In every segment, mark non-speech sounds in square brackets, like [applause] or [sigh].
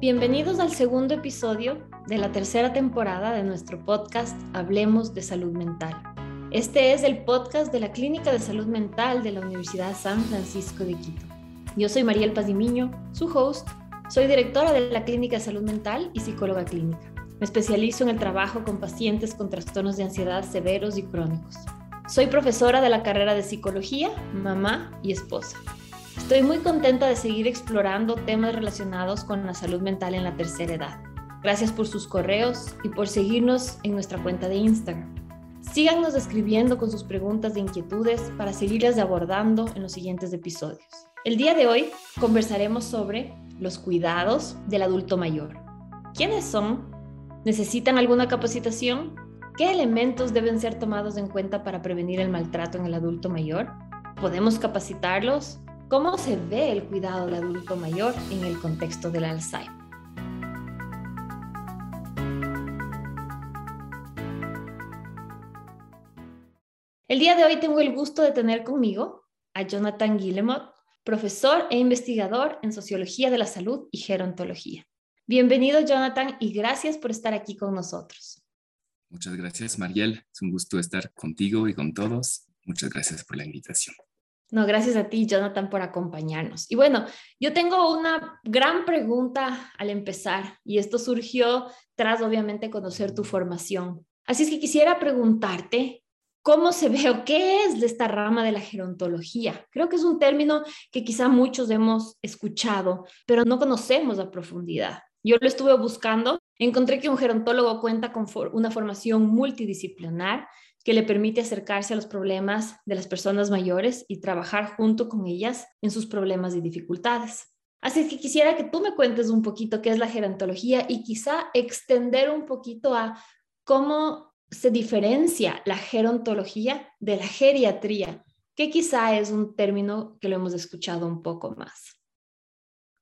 Bienvenidos al segundo episodio de la tercera temporada de nuestro podcast Hablemos de Salud Mental. Este es el podcast de la Clínica de Salud Mental de la Universidad San Francisco de Quito. Yo soy Mariel Pazimiño, su host. Soy directora de la Clínica de Salud Mental y psicóloga clínica. Me especializo en el trabajo con pacientes con trastornos de ansiedad severos y crónicos. Soy profesora de la carrera de psicología, mamá y esposa. Estoy muy contenta de seguir explorando temas relacionados con la salud mental en la tercera edad. Gracias por sus correos y por seguirnos en nuestra cuenta de Instagram. Síganos escribiendo con sus preguntas e inquietudes para seguirlas abordando en los siguientes episodios. El día de hoy conversaremos sobre los cuidados del adulto mayor. ¿Quiénes son? ¿Necesitan alguna capacitación? ¿Qué elementos deben ser tomados en cuenta para prevenir el maltrato en el adulto mayor? ¿Podemos capacitarlos? ¿Cómo se ve el cuidado del adulto mayor en el contexto del Alzheimer? El día de hoy tengo el gusto de tener conmigo a Jonathan Guillemot, profesor e investigador en Sociología de la Salud y Gerontología. Bienvenido, Jonathan, y gracias por estar aquí con nosotros. Muchas gracias, Mariel. Es un gusto estar contigo y con todos. Muchas gracias por la invitación. No, gracias a ti, Jonathan, por acompañarnos. Y bueno, yo tengo una gran pregunta al empezar, y esto surgió tras, obviamente, conocer tu formación. Así es que quisiera preguntarte, ¿cómo se ve o qué es de esta rama de la gerontología? Creo que es un término que quizá muchos hemos escuchado, pero no conocemos a profundidad. Yo lo estuve buscando, encontré que un gerontólogo cuenta con una formación multidisciplinar que le permite acercarse a los problemas de las personas mayores y trabajar junto con ellas en sus problemas y dificultades. Así que quisiera que tú me cuentes un poquito qué es la gerontología y quizá extender un poquito a cómo se diferencia la gerontología de la geriatría, que quizá es un término que lo hemos escuchado un poco más.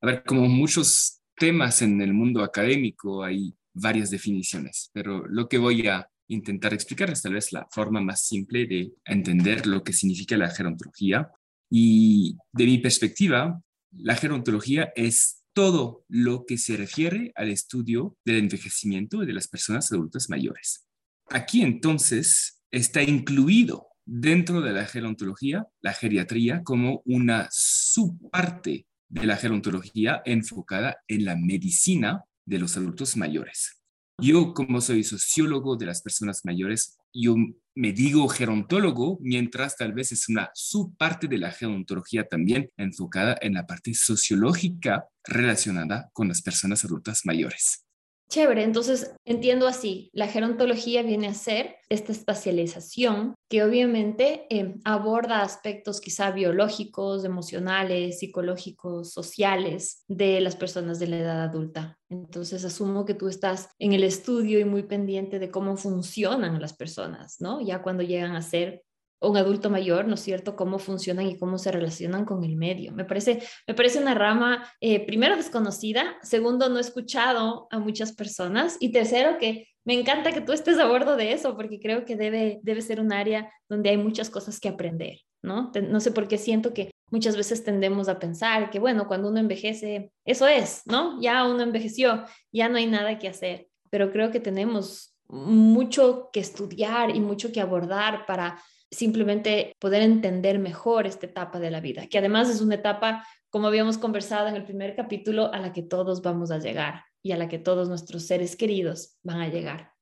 A ver, como muchos temas en el mundo académico hay varias definiciones, pero lo que voy a intentar explicarles tal vez la forma más simple de entender lo que significa la gerontología. Y de mi perspectiva, la gerontología es todo lo que se refiere al estudio del envejecimiento de las personas adultas mayores. Aquí entonces está incluido dentro de la gerontología la geriatría como una subparte de la gerontología enfocada en la medicina de los adultos mayores. Yo, como soy sociólogo de las personas mayores, yo me digo gerontólogo, mientras tal vez es una subparte de la gerontología también enfocada en la parte sociológica relacionada con las personas adultas mayores. Chévere, entonces entiendo así, la gerontología viene a ser esta espacialización que obviamente eh, aborda aspectos quizá biológicos, emocionales, psicológicos, sociales de las personas de la edad adulta. Entonces asumo que tú estás en el estudio y muy pendiente de cómo funcionan las personas, ¿no? Ya cuando llegan a ser un adulto mayor, ¿no es cierto?, cómo funcionan y cómo se relacionan con el medio. Me parece, me parece una rama, eh, primero, desconocida, segundo, no he escuchado a muchas personas y tercero, que me encanta que tú estés a bordo de eso porque creo que debe, debe ser un área donde hay muchas cosas que aprender, ¿no? No sé por qué siento que muchas veces tendemos a pensar que, bueno, cuando uno envejece, eso es, ¿no? Ya uno envejeció, ya no hay nada que hacer, pero creo que tenemos mucho que estudiar y mucho que abordar para simplemente poder entender mejor esta etapa de la vida, que además es una etapa, como habíamos conversado en el primer capítulo, a la que todos vamos a llegar y a la que todos nuestros seres queridos van a llegar.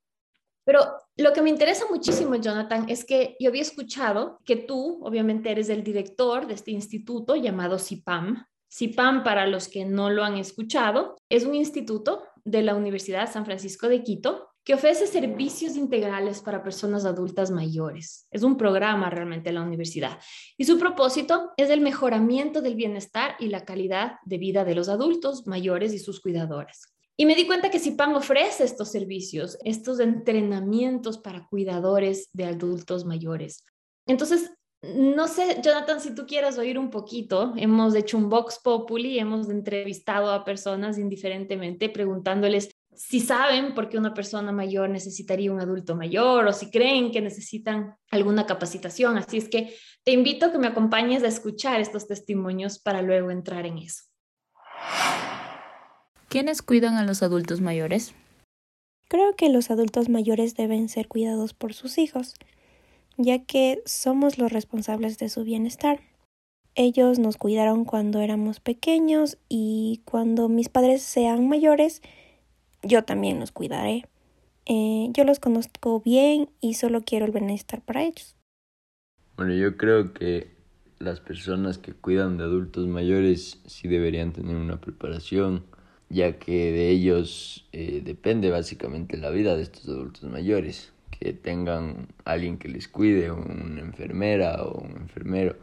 Pero lo que me interesa muchísimo, Jonathan, es que yo había escuchado que tú, obviamente, eres el director de este instituto llamado CIPAM. CIPAM, para los que no lo han escuchado, es un instituto de la Universidad San Francisco de Quito que ofrece servicios integrales para personas adultas mayores. Es un programa realmente de la universidad. Y su propósito es el mejoramiento del bienestar y la calidad de vida de los adultos mayores y sus cuidadores. Y me di cuenta que CIPAM ofrece estos servicios, estos entrenamientos para cuidadores de adultos mayores. Entonces, no sé, Jonathan, si tú quieras oír un poquito, hemos hecho un Vox Populi, hemos entrevistado a personas indiferentemente preguntándoles si saben por qué una persona mayor necesitaría un adulto mayor o si creen que necesitan alguna capacitación. Así es que te invito a que me acompañes a escuchar estos testimonios para luego entrar en eso. ¿Quiénes cuidan a los adultos mayores? Creo que los adultos mayores deben ser cuidados por sus hijos, ya que somos los responsables de su bienestar. Ellos nos cuidaron cuando éramos pequeños y cuando mis padres sean mayores, yo también los cuidaré. Eh, yo los conozco bien y solo quiero el bienestar para ellos. Bueno, yo creo que las personas que cuidan de adultos mayores sí deberían tener una preparación, ya que de ellos eh, depende básicamente la vida de estos adultos mayores, que tengan alguien que les cuide, una enfermera o un enfermero,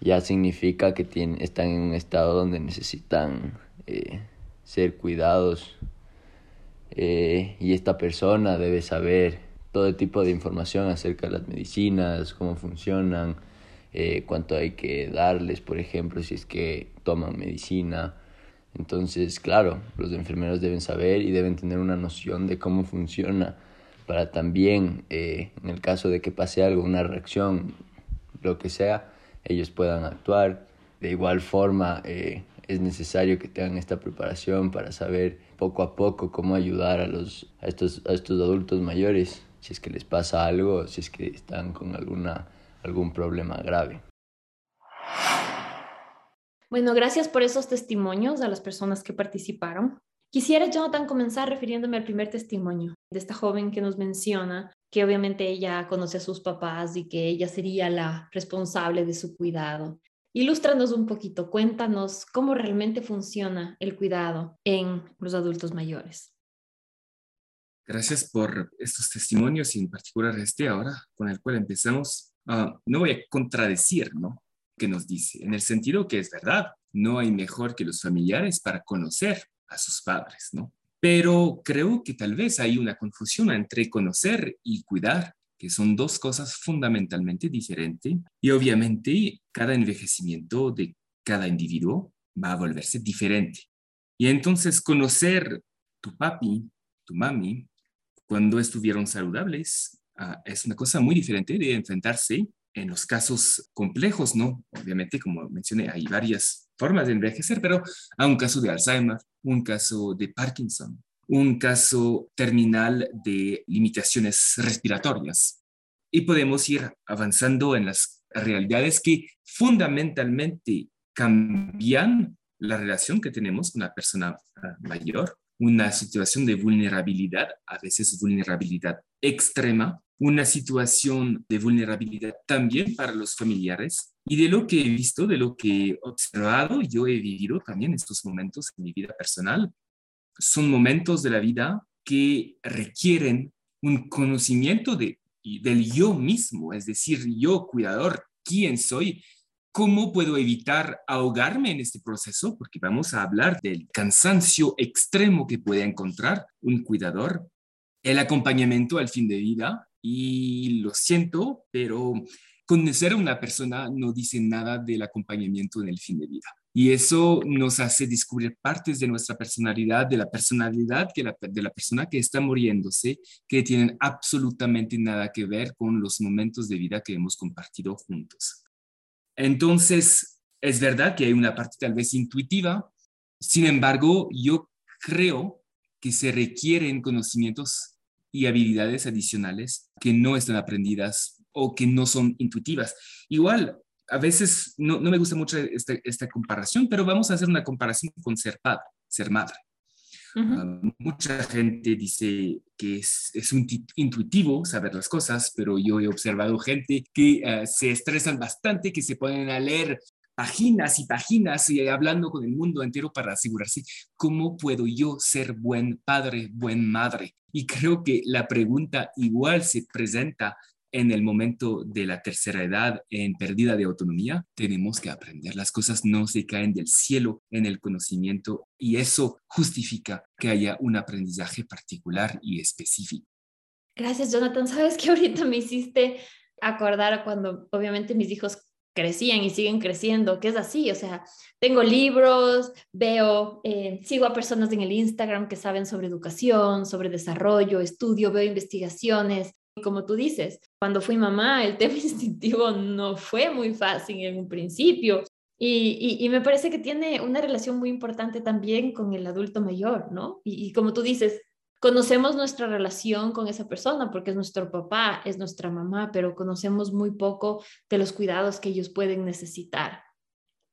ya significa que tienen, están en un estado donde necesitan eh, ser cuidados eh, y esta persona debe saber todo tipo de información acerca de las medicinas, cómo funcionan, eh, cuánto hay que darles, por ejemplo, si es que toman medicina. Entonces, claro, los enfermeros deben saber y deben tener una noción de cómo funciona para también, eh, en el caso de que pase algo, una reacción, lo que sea, ellos puedan actuar. De igual forma, eh, es necesario que tengan esta preparación para saber poco a poco cómo ayudar a, los, a, estos, a estos adultos mayores si es que les pasa algo, si es que están con alguna algún problema grave. Bueno, gracias por esos testimonios a las personas que participaron. Quisiera, Jonathan, comenzar refiriéndome al primer testimonio de esta joven que nos menciona que obviamente ella conoce a sus papás y que ella sería la responsable de su cuidado. Ilústranos un poquito, cuéntanos cómo realmente funciona el cuidado en los adultos mayores. Gracias por estos testimonios y en particular este ahora con el cual empezamos Ah, no voy a contradecir, ¿no? Que nos dice, en el sentido que es verdad, no hay mejor que los familiares para conocer a sus padres, ¿no? Pero creo que tal vez hay una confusión entre conocer y cuidar, que son dos cosas fundamentalmente diferentes. Y obviamente cada envejecimiento de cada individuo va a volverse diferente. Y entonces conocer tu papi, tu mami, cuando estuvieron saludables, Ah, es una cosa muy diferente de enfrentarse en los casos complejos, ¿no? Obviamente, como mencioné, hay varias formas de envejecer, pero a un caso de Alzheimer, un caso de Parkinson, un caso terminal de limitaciones respiratorias. Y podemos ir avanzando en las realidades que fundamentalmente cambian la relación que tenemos con la persona ah, mayor, una situación de vulnerabilidad, a veces vulnerabilidad extrema, una situación de vulnerabilidad también para los familiares. Y de lo que he visto, de lo que he observado, yo he vivido también estos momentos en mi vida personal, son momentos de la vida que requieren un conocimiento de, del yo mismo, es decir, yo cuidador, quién soy, cómo puedo evitar ahogarme en este proceso, porque vamos a hablar del cansancio extremo que puede encontrar un cuidador, el acompañamiento al fin de vida, y lo siento, pero conocer a una persona no dice nada del acompañamiento en el fin de vida. Y eso nos hace descubrir partes de nuestra personalidad, de la personalidad que de la persona que está muriéndose, que tienen absolutamente nada que ver con los momentos de vida que hemos compartido juntos. Entonces, es verdad que hay una parte tal vez intuitiva, sin embargo, yo creo que se requieren conocimientos y habilidades adicionales que no están aprendidas o que no son intuitivas. Igual, a veces no, me gusta mucho esta, comparación, pero vamos a hacer una comparación con ser padre, ser madre. Ah, mucha gente dice que es, es un intuitivo saber las cosas, pero yo he observado gente que ah, se estresan bastante, que se ponen a leer páginas y páginas y hablando con el mundo entero para asegurarse cómo puedo yo ser buen padre, buen madre. Y creo que la pregunta igual se presenta en el momento de la tercera edad, en pérdida de autonomía, tenemos que aprender. Las cosas no se caen del cielo en el conocimiento y eso justifica que haya un aprendizaje particular y específico. Gracias, Jonathan. Sabes que ahorita me hiciste acordar cuando obviamente mis hijos crecían y siguen creciendo, que es así, o sea, tengo libros, veo, eh, sigo a personas en el Instagram que saben sobre educación, sobre desarrollo, estudio, veo investigaciones. Como tú dices, cuando fui mamá, el [laughs] tema instintivo no fue muy fácil en un principio. Y, me parece que tiene una relación muy importante también con el adulto mayor, ¿no? Y, como tú dices, conocemos nuestra relación con esa persona porque es nuestro papá, es nuestra mamá, pero conocemos muy poco de los cuidados que ellos pueden necesitar.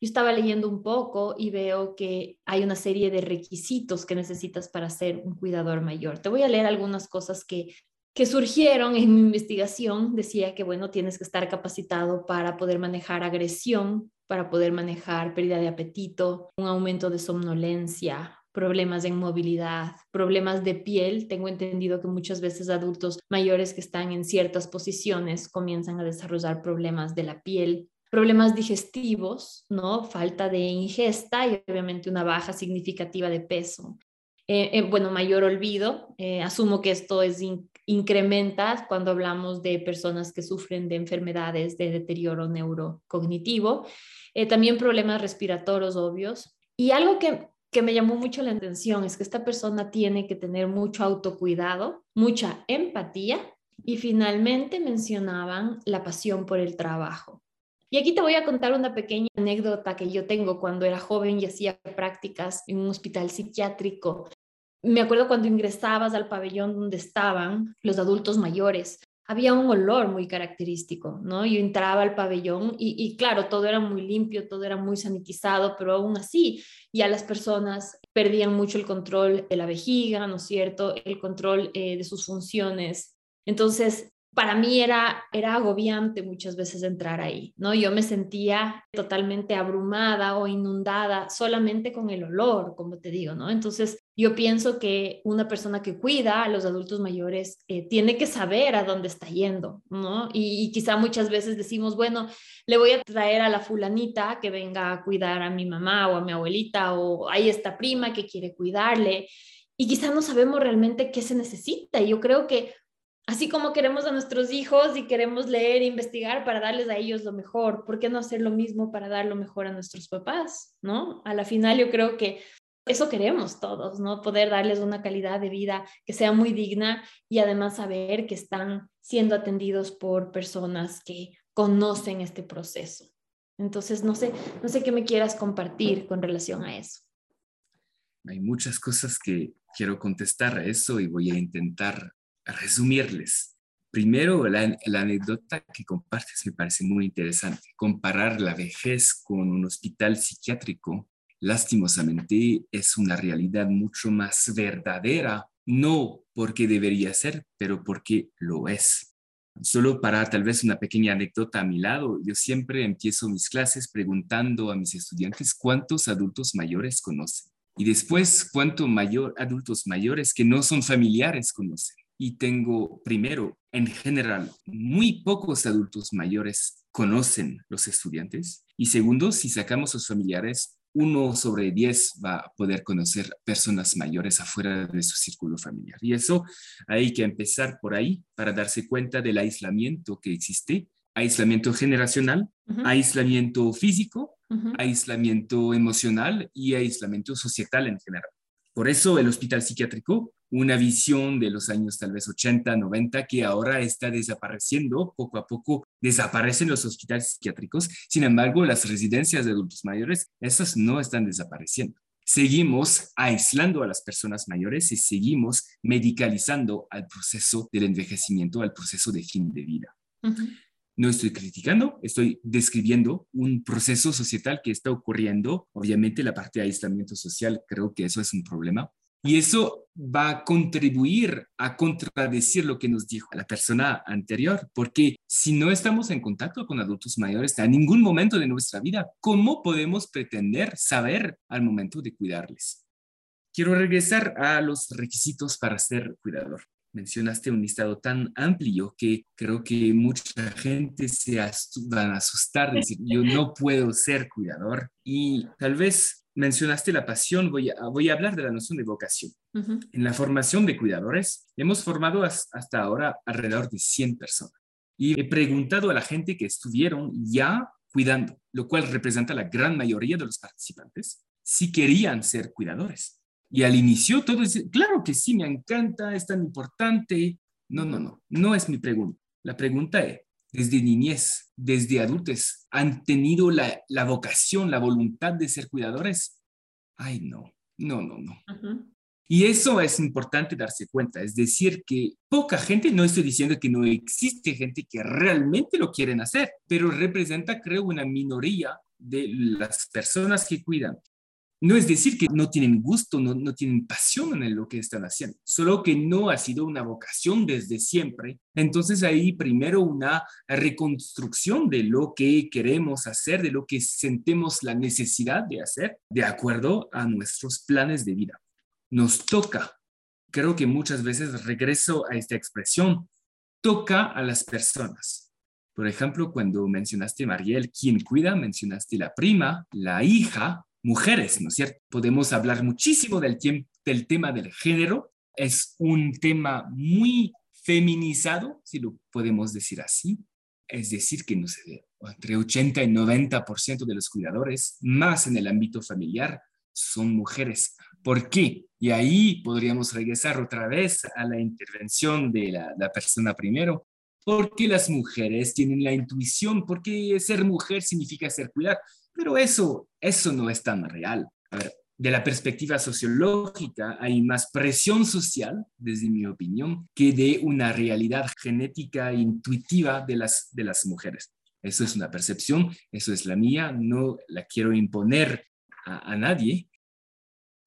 Yo estaba leyendo un poco y veo que hay una serie de requisitos que necesitas para ser un cuidador mayor. Te voy a leer algunas cosas que que surgieron en mi investigación decía que, bueno, tienes que estar capacitado para poder manejar agresión, para poder manejar pérdida de apetito, un aumento de somnolencia, problemas de inmovilidad, problemas de piel. Tengo entendido que muchas veces adultos mayores que están en ciertas posiciones comienzan a desarrollar problemas de la piel, problemas digestivos, ¿no? Falta de ingesta y obviamente una baja significativa de peso. Eh, eh, bueno, mayor olvido. Eh, asumo que esto es incrementa cuando hablamos de personas que sufren de enfermedades de deterioro neurocognitivo. también problemas respiratorios obvios. Y algo que, que me llamó mucho la atención es que esta persona tiene que tener mucho autocuidado, mucha empatía y finalmente mencionaban la pasión por el trabajo. Y aquí te voy a contar una pequeña anécdota que yo tengo cuando era joven y hacía prácticas en un hospital psiquiátrico. Me acuerdo cuando ingresabas al pabellón donde estaban los adultos mayores, había un olor muy característico, ¿no? Yo entraba al pabellón y, claro, todo era muy limpio, todo era muy sanitizado, pero aún así ya las personas perdían mucho el control de la vejiga, ¿no es cierto? El control eh, de sus funciones. Entonces, para mí era, era agobiante muchas veces entrar ahí, ¿no? Yo me sentía totalmente abrumada o inundada solamente con el olor, como te digo, ¿no? Entonces, yo pienso que una persona que cuida a los adultos mayores eh, tiene que saber a dónde está yendo, ¿no? Y, quizá muchas veces decimos, bueno, le voy a traer a la fulanita que venga a cuidar a mi mamá o a mi abuelita o hay esta prima que quiere cuidarle y quizá no sabemos realmente qué se necesita. Yo creo que así como queremos a nuestros hijos y queremos leer e investigar para darles a ellos lo mejor, ¿por qué no hacer lo mismo para dar lo mejor a nuestros papás? ¿No? A la final yo creo que eso queremos todos, ¿no? Poder darles una calidad de vida que sea muy digna y además saber que están siendo atendidos por personas que conocen este proceso. Entonces, no sé, no sé qué me quieras compartir con relación a eso. Hay muchas cosas que quiero contestar a eso y voy a intentar resumirles. Primero, la, anécdota que compartes me parece muy interesante. Comparar la vejez con un hospital psiquiátrico, lastimosamente, es una realidad mucho más verdadera, no porque debería ser, pero porque lo es. Solo para tal vez una pequeña anécdota a mi lado, yo siempre empiezo mis clases preguntando a mis estudiantes cuántos adultos mayores conocen y después cuántos mayor, adultos mayores que no son familiares conocen y tengo, primero, en general, muy pocos adultos mayores conocen los estudiantes. Y segundo, si sacamos los familiares, uno sobre diez va a poder conocer personas mayores afuera de su círculo familiar. Y eso hay que empezar por ahí para darse cuenta del aislamiento que existe, aislamiento generacional, aislamiento físico, aislamiento emocional y aislamiento societal en general. Por eso el hospital psiquiátrico una visión de los años tal vez 80, 90, que ahora está desapareciendo. Poco a poco desaparecen los hospitales psiquiátricos. Sin embargo, las residencias de adultos mayores, esas no están desapareciendo. Seguimos aislando a las personas mayores y seguimos medicalizando al proceso del envejecimiento, al proceso de fin de vida. No estoy criticando, estoy describiendo un proceso societal que está ocurriendo. Obviamente la parte de aislamiento social, creo que eso es un problema, y eso va a contribuir a contradecir lo que nos dijo la persona anterior, porque si no estamos en contacto con adultos mayores a ningún momento de nuestra vida, ¿cómo podemos pretender saber al momento de cuidarles? Quiero regresar a los requisitos para ser cuidador. Mencionaste un listado tan amplio que creo que mucha gente se va a asustar, decir, yo no puedo ser cuidador. Y tal vez mencionaste la pasión, voy a, voy a hablar de la noción de vocación. En la formación de cuidadores, hemos formado hasta ahora alrededor de 100 personas. Y he preguntado a la gente que estuvieron ya cuidando, lo cual representa la gran mayoría de los participantes, si querían ser cuidadores. Y al inicio todo es, claro que sí, me encanta, es tan importante. No, no, no, no es mi pregunta. La pregunta es, desde niñez, desde adultos, han tenido la, vocación, la voluntad de ser cuidadores. Ay, no, no, no, no. Y eso es importante darse cuenta, es decir, que poca gente, no estoy diciendo que no existe gente que realmente lo quieren hacer, pero representa, creo, una minoría de las personas que cuidan. No es decir que no tienen gusto, no, no tienen pasión en lo que están haciendo, solo que no ha sido una vocación desde siempre. Entonces ahí primero una reconstrucción de lo que queremos hacer, de lo que sentemos la necesidad de hacer, de acuerdo a nuestros planes de vida nos toca. Creo que muchas veces regreso a esta expresión, toca a las personas. Por ejemplo, cuando mencionaste, Mariel, ¿quién cuida? Mencionaste la prima, la hija, mujeres, ¿no es cierto? Podemos hablar muchísimo del, tema del género. Es un tema muy feminizado, si lo podemos decir así. Es decir, que entre 80 y 90% de los cuidadores, más en el ámbito familiar, son mujeres. ¿Por qué? Y ahí podríamos regresar otra vez a la intervención de la, persona primero. Porque las mujeres tienen la intuición, porque ser mujer significa ser cuidar, pero eso, eso no es tan real. A ver, de la perspectiva sociológica hay más presión social, desde mi opinión, que de una realidad genética intuitiva de las, de las mujeres. Eso es una percepción, eso es la mía, no la quiero imponer a, a nadie,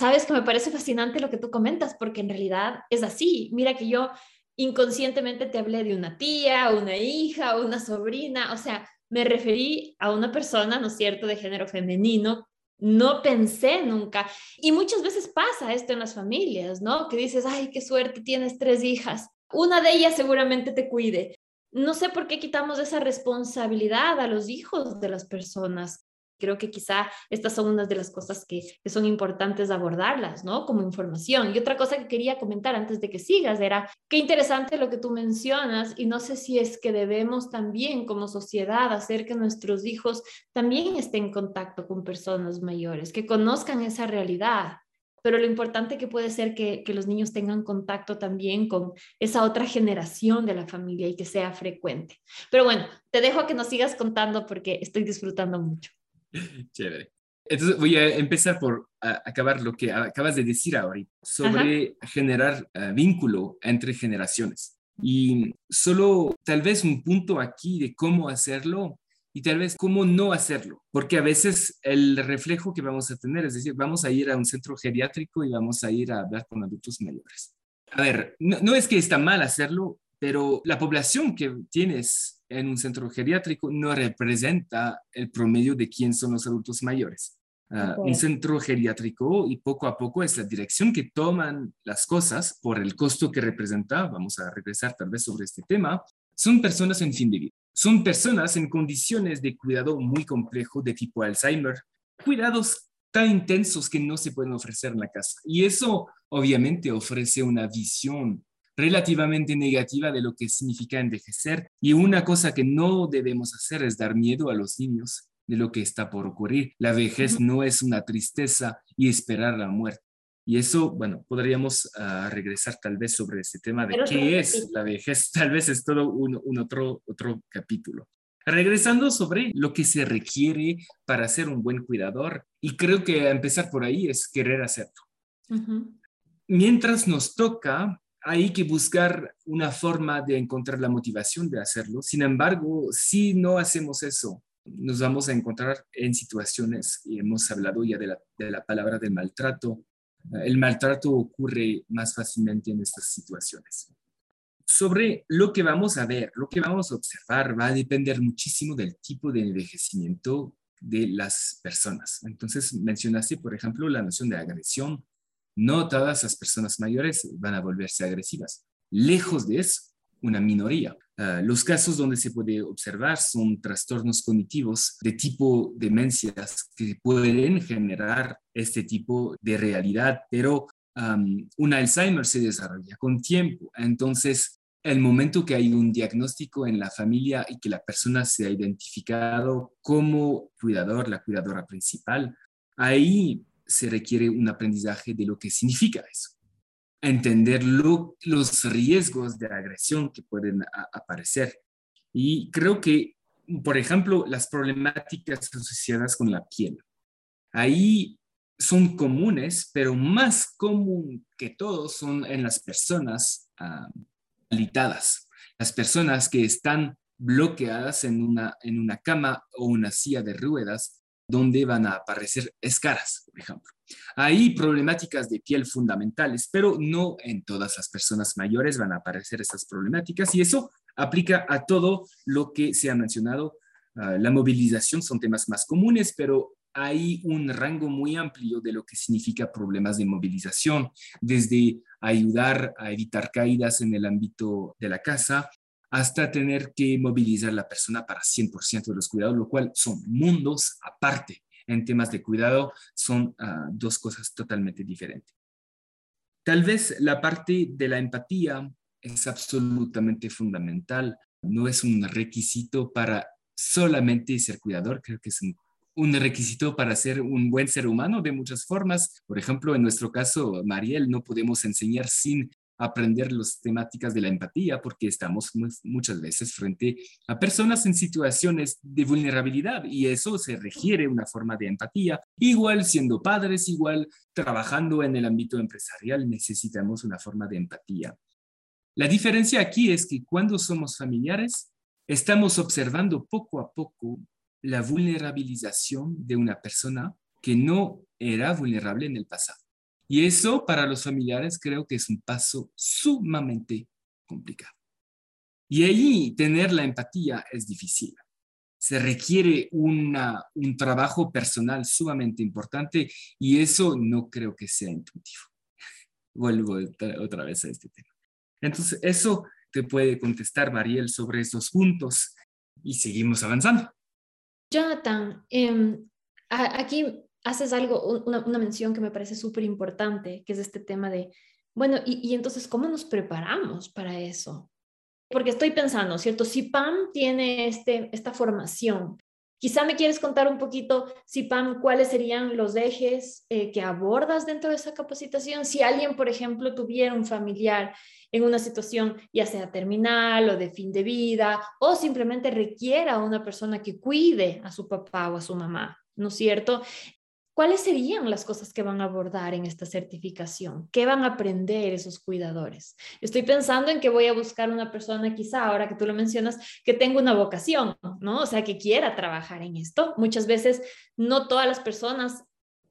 Sabes que me parece fascinante lo que tú comentas, porque en realidad es así. Mira que yo inconscientemente te hablé de una tía, una hija, una sobrina, o sea, me referí a una persona, ¿no es cierto?, de género femenino. No pensé nunca. Y muchas veces pasa esto en las familias, ¿no? Que dices, ay, qué suerte, tienes tres hijas. Una de ellas seguramente te cuide. No sé por qué quitamos esa responsabilidad a los hijos de las personas. Creo que quizá estas son unas de las cosas que, son importantes abordarlas, ¿no? Como información. Y otra cosa que quería comentar antes de que sigas era, qué interesante lo que tú mencionas y no sé si es que debemos también como sociedad hacer que nuestros hijos también estén en contacto con personas mayores, que conozcan esa realidad. Pero lo importante que puede ser que, que los niños tengan contacto también con esa otra generación de la familia y que sea frecuente. Pero bueno, te dejo a que nos sigas contando porque estoy disfrutando mucho. [laughs] Chévere. Entonces voy a empezar por acabar lo que acabas de decir ahorita sobre generar eh, vínculo entre generaciones. Y solo tal vez un punto aquí de cómo hacerlo y tal vez cómo no hacerlo, porque a veces el reflejo que vamos a tener, es decir, vamos a ir a un centro geriátrico y vamos a ir a hablar con adultos mayores. A ver, no es que está mal hacerlo, pero la población que tienes en un centro geriátrico no representa el promedio de quién son los adultos mayores. Ah, un centro geriátrico y poco a poco es la dirección que toman las cosas por el costo que representa, vamos a regresar tal vez sobre este tema, son personas en fin de vida. Son personas en condiciones de cuidado muy complejo de tipo Alzheimer, cuidados tan intensos que no se pueden ofrecer en la casa. Y eso obviamente ofrece una visión relativamente negativa de lo que significa envejecer. Y una cosa que no debemos hacer es dar miedo a los niños de lo que está por ocurrir. La vejez no es una tristeza y esperar la muerte. Y eso, bueno, podríamos ah, regresar tal vez sobre este tema de qué es la vejez. [laughs] Tal vez es todo un, otro, otro capítulo. Regresando sobre lo que se requiere para ser un buen cuidador, y creo que empezar por ahí es querer hacerlo. Mientras nos toca hay que buscar una forma de encontrar la motivación de hacerlo. Sin embargo, si no hacemos eso, nos vamos a encontrar en situaciones, y hemos hablado ya de la, palabra del maltrato, el maltrato ocurre más fácilmente en estas situaciones. Sobre lo que vamos a ver, lo que vamos a observar va a depender muchísimo del tipo de envejecimiento de las personas. Entonces, mencionaste, por ejemplo, la noción de agresión no todas las personas mayores van a volverse agresivas. Lejos de eso, una minoría. Ah, los casos donde se puede observar son trastornos cognitivos de tipo demencias que pueden generar este tipo de realidad, pero un Alzheimer se desarrolla con tiempo. Entonces, el momento que hay un diagnóstico en la familia y que la persona se ha identificado como cuidador, la cuidadora principal, ahí se requiere un aprendizaje de lo que significa eso. Entender los riesgos de agresión que pueden aparecer. Y creo que, por ejemplo, las problemáticas asociadas con la piel. Ahí son comunes, pero más común que todo son en las personas uh, las personas que están bloqueadas en una, en una cama o una silla de ruedas donde van a aparecer escaras, por ejemplo. Hay problemáticas de piel fundamentales, pero no en todas las personas mayores van a aparecer estas problemáticas y eso aplica a todo lo que se ha mencionado. Ah, la movilización son temas más comunes, pero hay un rango muy amplio de lo que significa problemas de movilización, desde ayudar a evitar caídas en el ámbito de la casa hasta tener que movilizar la persona para 100% de los cuidados, lo cual son mundos aparte. En temas de cuidado son ah, dos cosas totalmente diferentes. Tal vez la parte de la empatía es absolutamente fundamental. No es un requisito para solamente ser cuidador, creo que es un un requisito para ser un buen ser humano de muchas formas. Por ejemplo, en nuestro caso, Mariel, no podemos enseñar sin aprender las temáticas de la empatía porque estamos muchas veces frente a personas en situaciones de vulnerabilidad y eso se requiere una forma de empatía. Igual siendo padres, igual trabajando en el ámbito empresarial, necesitamos una forma de empatía. La diferencia aquí es que cuando somos familiares, estamos observando poco a poco la vulnerabilización de una persona que no era vulnerable en el pasado. Y eso para los familiares creo que es un paso sumamente complicado. Y ahí tener la empatía es difícil. Se requiere una, un trabajo personal sumamente importante y eso no creo que sea intuitivo. [laughs] Vuelvo otra vez a este tema. Entonces, eso te puede contestar Mariel sobre estos puntos y seguimos avanzando. Jonathan, em, aquí haces algo, una, mención que me parece súper importante, que es este tema de, bueno, y, entonces, ¿cómo nos preparamos para eso? Porque estoy pensando, ¿cierto? Si Pam tiene este, esta formación, quizá me quieres contar un poquito, si Pam, cuáles serían los ejes eh, que abordas dentro de esa capacitación. Si alguien, por ejemplo, tuviera un familiar en una situación ya sea terminal o de fin de vida, o simplemente requiera a una persona que cuide a su papá o a su mamá, ¿no es cierto? ¿Cuáles serían las cosas que van a abordar en esta certificación? ¿Qué van a aprender esos cuidadores? Estoy pensando en que voy a buscar una persona, quizá ahora que tú lo mencionas, que tenga una vocación, ¿no? O sea, que quiera trabajar en esto. Muchas veces no todas las personas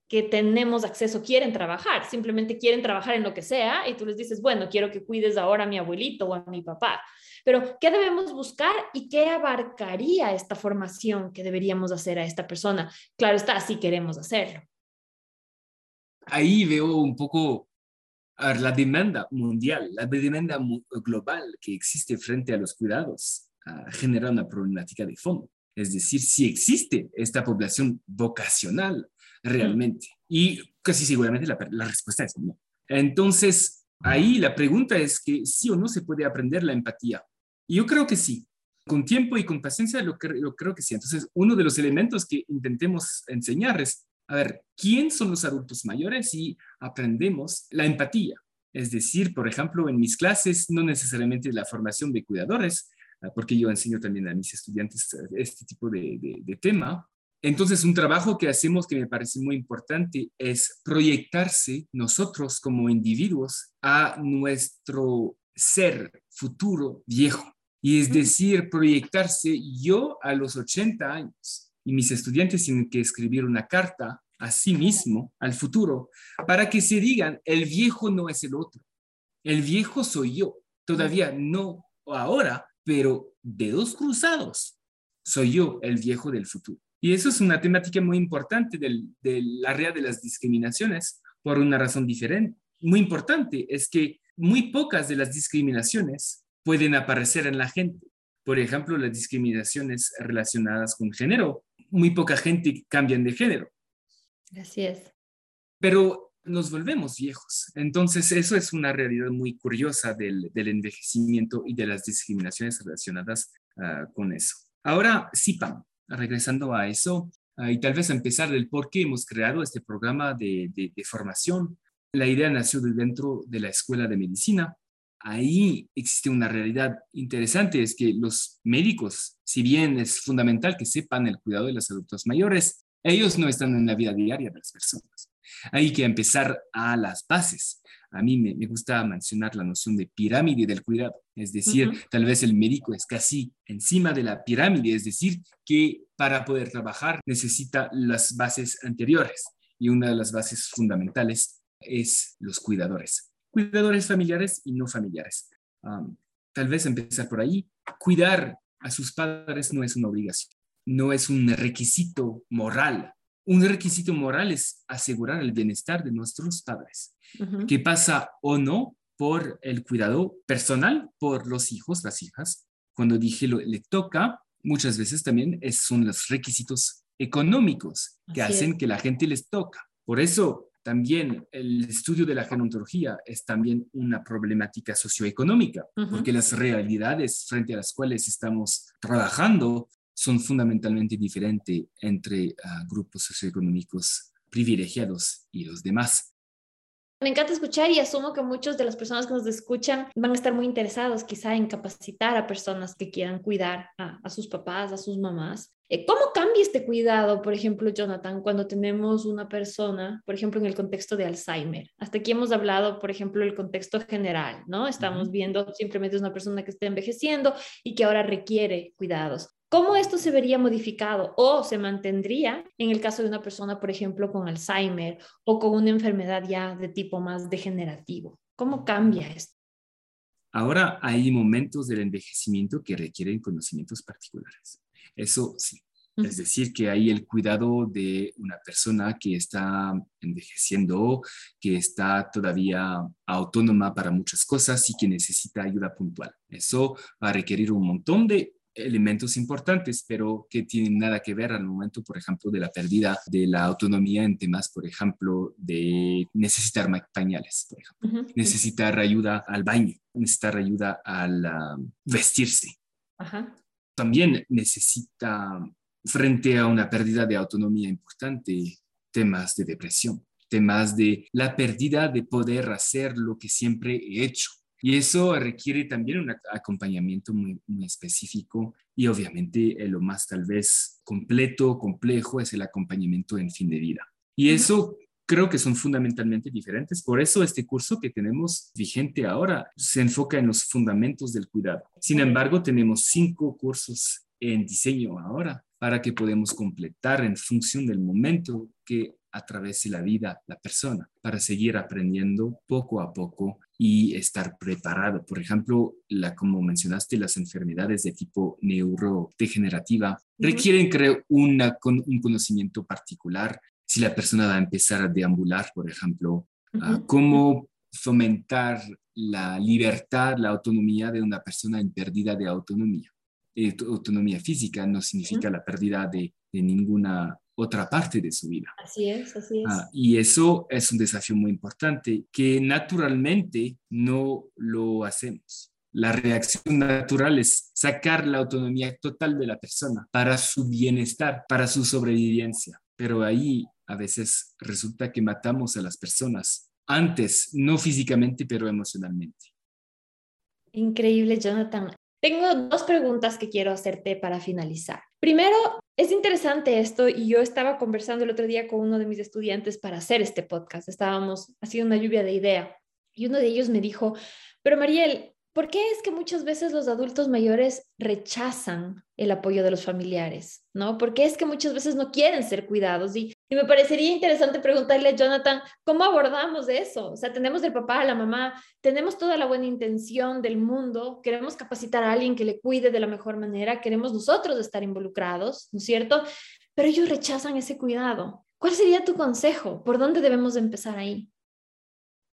que tenemos acceso quieren trabajar, simplemente quieren trabajar en lo que sea y tú les dices, bueno, quiero que cuides ahora a mi abuelito o a mi papá. Pero, ¿qué debemos buscar y qué abarcaría esta formación que deberíamos hacer a esta persona? Claro está, si queremos hacerlo. Ahí veo un poco la demanda mundial, la demanda global que existe frente a los cuidados, genera una problemática de fondo. Es decir, si existe esta población vocacional realmente. Y casi seguramente la, la respuesta es no. Entonces, ahí la pregunta es que sí o no se puede aprender la empatía. Y yo creo que sí. Con tiempo y con paciencia lo, lo creo que sí. Entonces, uno de los elementos que intentemos enseñar es, a ver, ¿quién son los adultos mayores? Y aprendemos la empatía. Es decir, por ejemplo, en mis clases, no necesariamente la formación de cuidadores, ah, porque yo enseño también a mis estudiantes eh, este tipo de tema, entonces, un trabajo que hacemos que me parece muy importante es proyectarse nosotros como individuos a nuestro ser futuro viejo. Y es decir, proyectarse yo a los 80 años y mis estudiantes tienen que escribir una carta a sí mismo, al futuro, para que se digan, el viejo no es el otro, el viejo soy yo, todavía no ahora, pero dedos cruzados, soy yo el viejo del futuro. Y eso es una temática muy importante del, del área de las discriminaciones por una razón diferente. Muy importante es que muy pocas de las discriminaciones pueden aparecer en la gente. Por ejemplo, las discriminaciones relacionadas con género. Muy poca gente cambian de género. Así es. Pero nos volvemos viejos. Entonces, eso es una realidad muy curiosa del, del envejecimiento y de las discriminaciones relacionadas uh, con eso. Ahora, CIPAM regresando a eso, ah, y tal vez empezar del por qué hemos creado este programa de, de, formación. La idea nació de dentro de la Escuela de Medicina. ahí existe una realidad interesante, es que los médicos, si bien es fundamental que sepan el cuidado de los adultos mayores, ellos no están en la vida diaria de las personas. Hay que empezar a las bases. A mí me, gusta mencionar la noción de pirámide del cuidado, es decir, tal vez el médico es casi encima de la pirámide, es decir, que para poder trabajar necesita las bases anteriores y una de las bases fundamentales es los cuidadores, cuidadores familiares y no familiares. tal vez empezar por ahí, cuidar a sus padres no es una obligación, no es un requisito moral. Un requisito moral es asegurar el bienestar de nuestros padres, que pasa o no por el cuidado personal, por los hijos, las hijas. Cuando dije lo, le toca, muchas veces también son los requisitos económicos que hacen que la gente les toca. Por eso también el estudio de la gerontología es también una problemática socioeconómica, porque las realidades frente a las cuales estamos trabajando son fundamentalmente diferentes entre ah, grupos socioeconómicos privilegiados y los demás. Me encanta escuchar y asumo que muchas de las personas que nos escuchan van a estar muy interesados quizá en capacitar a personas que quieran cuidar a, sus papás, a sus mamás. Eh, ¿Cómo cambia este cuidado, por ejemplo, Jonathan, cuando tenemos una persona, por ejemplo, en el contexto de Alzheimer? Hasta aquí hemos hablado, por ejemplo, del contexto general, ¿no? Estamos viendo simplemente es una persona que está envejeciendo y que ahora requiere cuidados. ¿Cómo esto se vería modificado o se mantendría en el caso de una persona, por ejemplo, con Alzheimer o con una enfermedad ya de tipo más degenerativo? ¿Cómo cambia esto? Ahora hay momentos del envejecimiento que requieren conocimientos particulares. Eso sí. Es decir, que hay el cuidado de una persona que está envejeciendo, que está todavía autónoma para muchas cosas y que necesita ayuda puntual. Eso va a requerir un montón de elementos importantes, pero que tienen nada que ver al momento, por ejemplo, de la pérdida de la autonomía en temas, por ejemplo, de necesitar pañales, por ejemplo, necesitar ayuda al baño, necesitar ayuda al vestirse. También necesita, frente a una pérdida de autonomía importante, temas de depresión, temas de la pérdida de poder hacer lo que siempre he hecho, y eso requiere también un acompañamiento muy, específico y obviamente eh, lo más tal vez completo, complejo, es el acompañamiento en fin de vida. Y eso creo que son fundamentalmente diferentes. Por eso este curso que tenemos vigente ahora se enfoca en los fundamentos del cuidado. Sin embargo, tenemos cinco cursos en diseño ahora para que podamos completar en función del momento que atravese la vida la persona para seguir aprendiendo poco a poco y estar preparado. Por ejemplo, la, como mencionaste, las enfermedades de tipo neurodegenerativa requieren, creo, una, con, un conocimiento particular. Si la persona va a empezar a deambular, por ejemplo, cómo fomentar la libertad, la autonomía de una persona en pérdida de autonomía. Eh, autonomía física no significa la pérdida de, de ninguna otra parte de su vida. Así es, así es. Ah, y eso es un desafío muy importante que naturalmente no lo hacemos. La reacción natural es sacar la autonomía total de la persona para su bienestar, para su sobrevivencia. Pero ahí a veces resulta que matamos a las personas antes, no físicamente, pero emocionalmente. Increíble, Jonathan. Tengo dos preguntas que quiero hacerte para finalizar. Primero, es interesante esto y yo estaba conversando el otro día con uno de mis estudiantes para hacer este podcast. Estábamos haciendo una lluvia de idea y uno de ellos me dijo, pero Mariel, ¿Por qué es que muchas veces los adultos mayores rechazan el apoyo de los familiares? ¿No? ¿Por qué es que muchas veces no quieren ser cuidados? Y, me parecería interesante preguntarle a Jonathan, ¿cómo abordamos eso? O sea, tenemos el papá, la mamá, tenemos toda la buena intención del mundo, queremos capacitar a alguien que le cuide de la mejor manera, queremos nosotros estar involucrados, ¿no es cierto? Pero ellos rechazan ese cuidado. ¿Cuál sería tu consejo? ¿Por dónde debemos empezar ahí?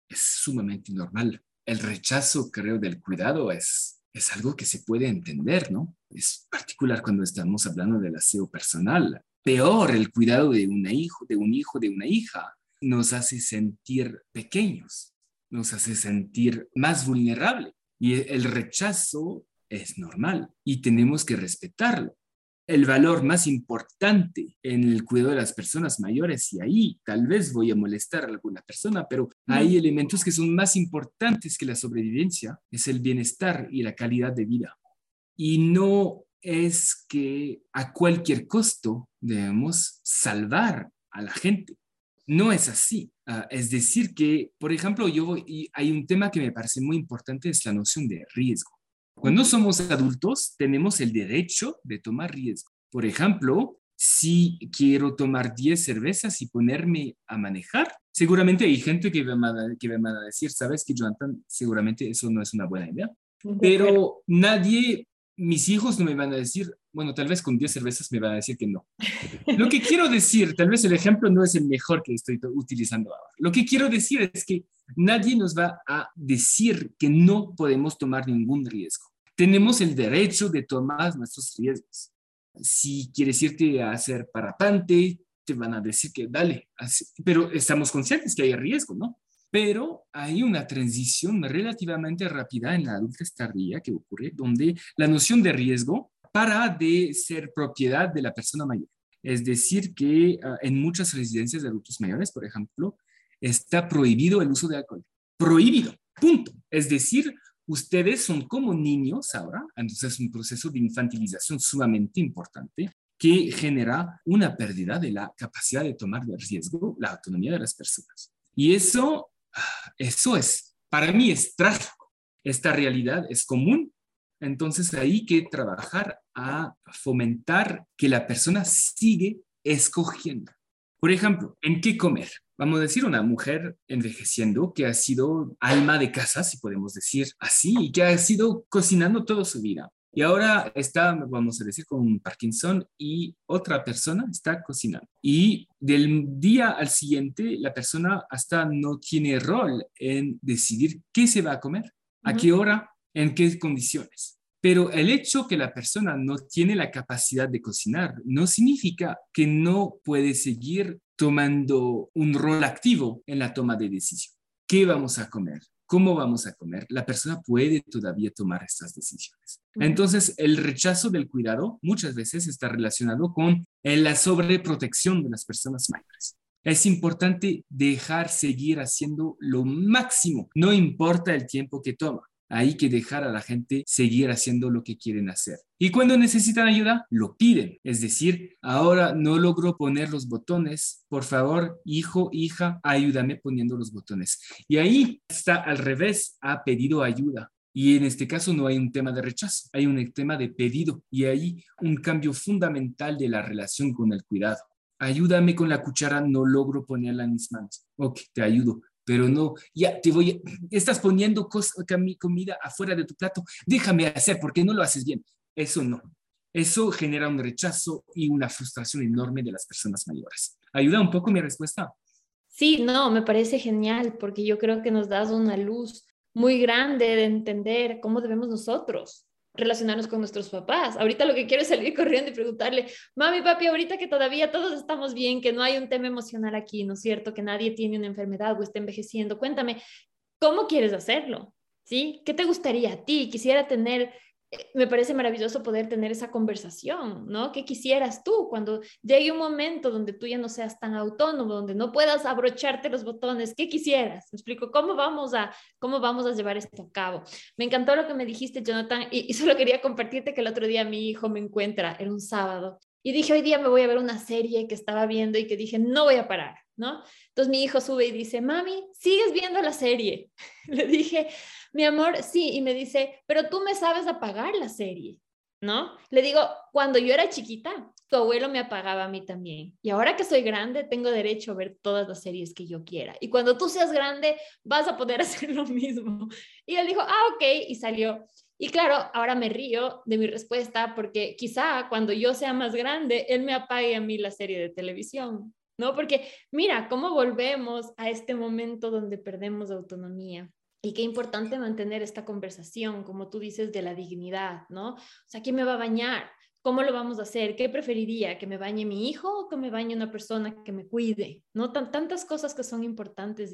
Es sumamente normal el rechazo, creo, del cuidado es, es algo que se puede entender, ¿no? Es particular cuando estamos hablando del aseo personal. Peor, el cuidado de, un hijo, de un hijo, de una hija, nos hace sentir pequeños, nos hace sentir más vulnerable. Y el rechazo es normal y tenemos que respetarlo. El valor más importante en el cuidado de las personas mayores y ahí tal vez voy a molestar a alguna persona, pero hay elementos que son más importantes que la sobrevivencia, es el bienestar y la calidad de vida. Y no es que a cualquier costo debemos salvar a la gente. No es así. Ah, es decir, que, por ejemplo, yo y hay un tema que me parece muy importante, es la noción de riesgo. Cuando somos adultos, tenemos el derecho de tomar riesgo. Por ejemplo, si quiero tomar 10 cervezas y ponerme a manejar, seguramente hay gente que me, va a, que me a decir, sabes que Jonathan, seguramente eso no es una buena idea. Pero nadie mis hijos no me van a decir, bueno, tal vez con 10 cervezas me van a decir que no. Lo que quiero decir, tal vez el ejemplo no es el mejor que estoy utilizando ahora. Lo que quiero decir es que nadie nos va a decir que no podemos tomar ningún riesgo. Tenemos el derecho de tomar nuestros riesgos. Si quieres irte a hacer parapante, te van a decir que dale, pero estamos conscientes que hay riesgo, ¿no? pero hay una transición relativamente rápida en la adultez tardía que ocurre, donde la noción de riesgo para de ser propiedad de la persona mayor. Es decir, que ah, en muchas residencias de adultos mayores, por ejemplo, está prohibido el uso de alcohol. Prohibido, punto. Es decir, ustedes son como niños ahora, entonces es un proceso de infantilización sumamente importante que genera una pérdida de la capacidad de tomar de riesgo la autonomía de las personas. Y eso eso es, para mí es trágico. Esta realidad es común, entonces hay que trabajar a fomentar que la persona sigue escogiendo. Por ejemplo, ¿en qué comer? Vamos a decir una mujer envejeciendo que ha sido alma de casa, si podemos decir así, y que ha sido cocinando toda su vida. Y ahora está, vamos a decir, con Parkinson y otra persona está cocinando. Y del día al siguiente, la persona hasta no tiene rol en decidir qué se va a comer, a qué hora, en qué condiciones. Pero el hecho que la persona no tiene la capacidad de cocinar no significa que no puede seguir tomando un rol activo en la toma de decisión. ¿Qué vamos a comer? cómo vamos a comer, la persona puede todavía tomar estas decisiones. Entonces, el rechazo del cuidado muchas veces está relacionado con la sobreprotección de las personas mayores. Es importante dejar seguir haciendo lo máximo, no importa el tiempo que toma. Hay que dejar a la gente seguir haciendo lo que quieren hacer. Y cuando necesitan ayuda, lo piden. Es decir, ahora no logro poner los botones. Por favor, hijo, hija, ayúdame poniendo los botones. Y ahí está al revés, ha pedido ayuda. Y en este caso no hay un tema de rechazo, hay un tema de pedido y ahí un cambio fundamental de la relación con el cuidado. Ayúdame con la cuchara, no logro ponerla en mis manos. Ok, te ayudo pero no, ya te voy, estás poniendo comida afuera de tu plato, déjame hacer porque no lo haces bien. Eso no. Eso genera un rechazo y una frustración enorme de las personas mayores. ¿Ayuda un poco mi respuesta? Sí, no, me parece genial porque yo creo que nos das una luz muy grande de entender cómo debemos nosotros relacionarnos con nuestros papás. Ahorita lo que quiero es salir [laughs] corriendo y preguntarle, mami, papi, ahorita que todavía todos estamos bien, que no hay un tema emocional aquí, ¿no es cierto? Que nadie tiene una enfermedad o está envejeciendo. Cuéntame, ¿cómo quieres hacerlo? ¿Sí? ¿Qué te gustaría a ti? Quisiera tener me parece maravilloso poder tener esa conversación, ¿no? ¿Qué quisieras tú cuando llegue un momento donde tú ya no seas tan autónomo, donde no puedas abrocharte los botones? ¿Qué quisieras? Me explico, ¿cómo vamos a, cómo vamos a llevar esto a cabo? Me encantó lo que me dijiste, Jonathan, y, y solo quería compartirte que el otro día mi hijo me encuentra, era un sábado, y dije, hoy día me voy a ver una serie que estaba viendo y que dije, no voy a parar, ¿no? Entonces mi hijo sube y dice, mami, ¿sigues viendo la serie? [laughs] Le dije, mi amor, sí, y me dice, pero tú me sabes apagar la serie, ¿no? Le digo, cuando yo era chiquita, tu abuelo me apagaba a mí también. Y ahora que soy grande, tengo derecho a ver todas las series que yo quiera. Y cuando tú seas grande, vas a poder [laughs] hacer lo mismo. Y él dijo, ah, ok, y salió. Y claro, ahora me río de mi respuesta porque quizá cuando yo sea más grande, él me apague a mí la serie de televisión, ¿no? Porque mira, cómo volvemos a este momento donde perdemos autonomía. Y qué importante mantener esta conversación, como tú dices, de la dignidad, ¿no? O sea, ¿quién me va a bañar? ¿Cómo lo vamos a hacer? ¿Qué preferiría? ¿Que me bañe mi hijo o que me bañe una persona que me cuide? ¿No? tantas cosas que son importantes.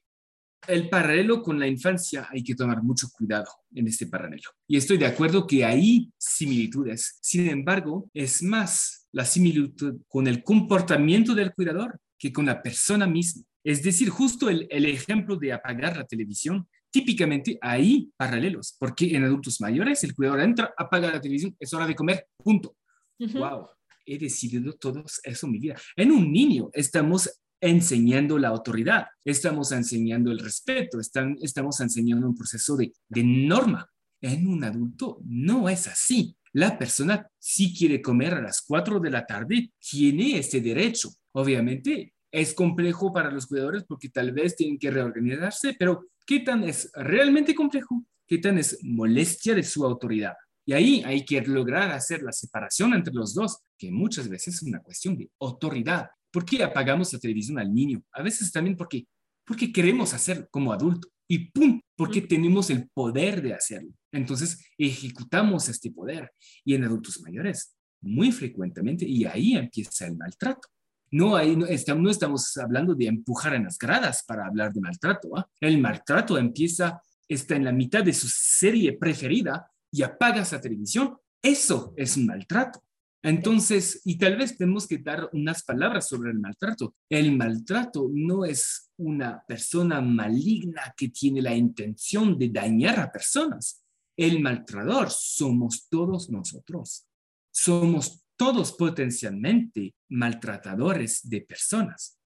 El paralelo con la infancia hay que tomar mucho cuidado en este paralelo. Y estoy de acuerdo que hay similitudes. Sin embargo, es más la similitud con el comportamiento del cuidador que con la persona misma. Es decir, justo el, ejemplo de apagar la televisión, típicamente hay paralelos, porque en adultos mayores el cuidador entra, apaga la televisión, es hora de comer, punto. Wow, he decidido todo eso en mi vida. En un niño estamos enseñando la autoridad, estamos enseñando el respeto, están, estamos enseñando un proceso de, de norma. En un adulto no es así. La persona si quiere comer a las 4 de la tarde, tiene ese derecho. Obviamente es complejo para los cuidadores porque tal vez tienen que reorganizarse, pero ¿qué tan es realmente complejo? ¿Qué tan es molestia de su autoridad? Y ahí hay que lograr hacer la separación entre los dos, que muchas veces es una cuestión de autoridad. ¿Por qué apagamos la televisión al niño? A veces también porque, porque queremos hacerlo como adulto. Y ¡pum! Porque tenemos el poder de hacerlo. Entonces ejecutamos este poder. Y en adultos mayores, muy frecuentemente, y ahí empieza el maltrato. No, hay, no, estamos, no estamos hablando de empujar en las gradas para hablar de maltrato. ¿ah? El maltrato empieza, está en la mitad de su serie preferida y apagas la televisión. Eso es un maltrato. Entonces, y tal vez tenemos que dar unas palabras sobre el maltrato. El maltrato no es una persona maligna que tiene la intención de dañar a personas. El maltratador somos todos nosotros. Somos todos potencialmente maltratadores de personas.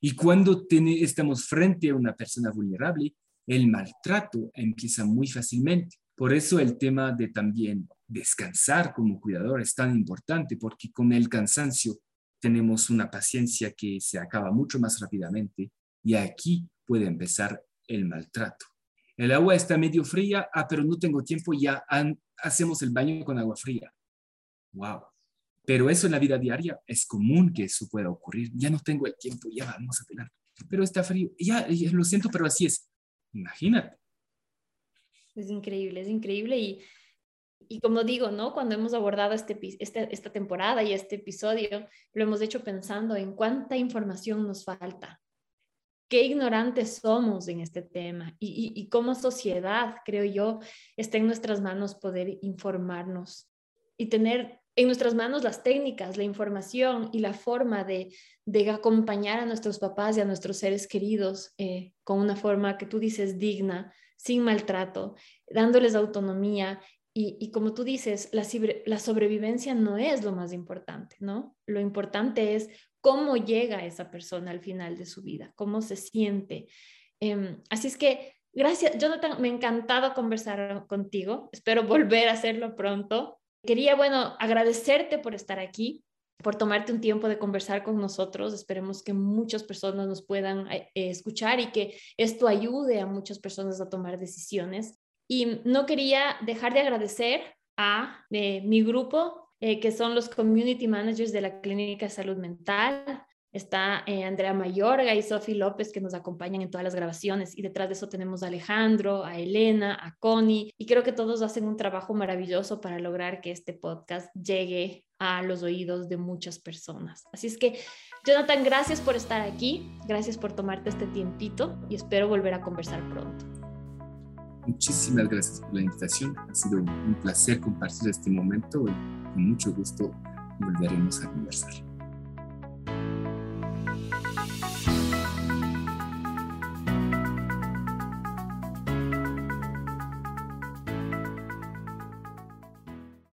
Y cuando estamos frente a una persona vulnerable, el maltrato empieza muy fácilmente. Por eso el tema de también descansar como cuidador es tan importante, porque con el cansancio tenemos una paciencia que se acaba mucho más rápidamente y aquí puede empezar el maltrato. El agua está medio fría, ah, pero no tengo tiempo, ya hacemos el baño con agua fría. Wow. Pero eso en la vida diaria es común que eso pueda ocurrir. Ya no tengo el tiempo, ya vamos a pelar. Pero está frío. Ya, ya lo siento, pero así es. Imagínate. Es increíble, es increíble y, y como digo, ¿no? Cuando hemos abordado este, este, esta temporada y este episodio, lo hemos hecho pensando en cuánta información nos falta, qué ignorantes somos en este tema y, y, y sociedad, creo yo, está en nuestras manos poder informarnos y tener en nuestras manos las técnicas, la información y la forma de, de acompañar a nuestros papás y a nuestros seres queridos eh, con una forma que tú dices digna, sin maltrato, dándoles autonomía. Y, como tú dices, la, la sobrevivencia no es lo más importante, ¿no? Lo importante es cómo llega esa persona al final de su vida, cómo se siente. Em, así es que Gracias, Jonathan, me ha encantado conversar contigo. Espero volver a hacerlo pronto. Quería, bueno, agradecerte por estar aquí, por tomarte un tiempo de conversar con nosotros. Esperemos que muchas personas nos puedan eh, escuchar y que esto ayude a muchas personas a tomar decisiones. Y no quería dejar de agradecer a eh, mi grupo, eh, que son los community managers de la Clínica de Salud Mental, está eh, Andrea Mayorga y Sofi López que nos acompañan en todas las grabaciones y detrás de eso tenemos a Alejandro, a Elena, a Connie y creo que todos hacen un trabajo maravilloso para lograr que este podcast llegue a los oídos de muchas personas. Así es que, Jonathan, gracias por estar aquí, gracias por tomarte este tiempito y espero volver a conversar pronto. Muchísimas gracias por la invitación. Ha sido un placer compartir este momento y con mucho gusto volveremos a conversar.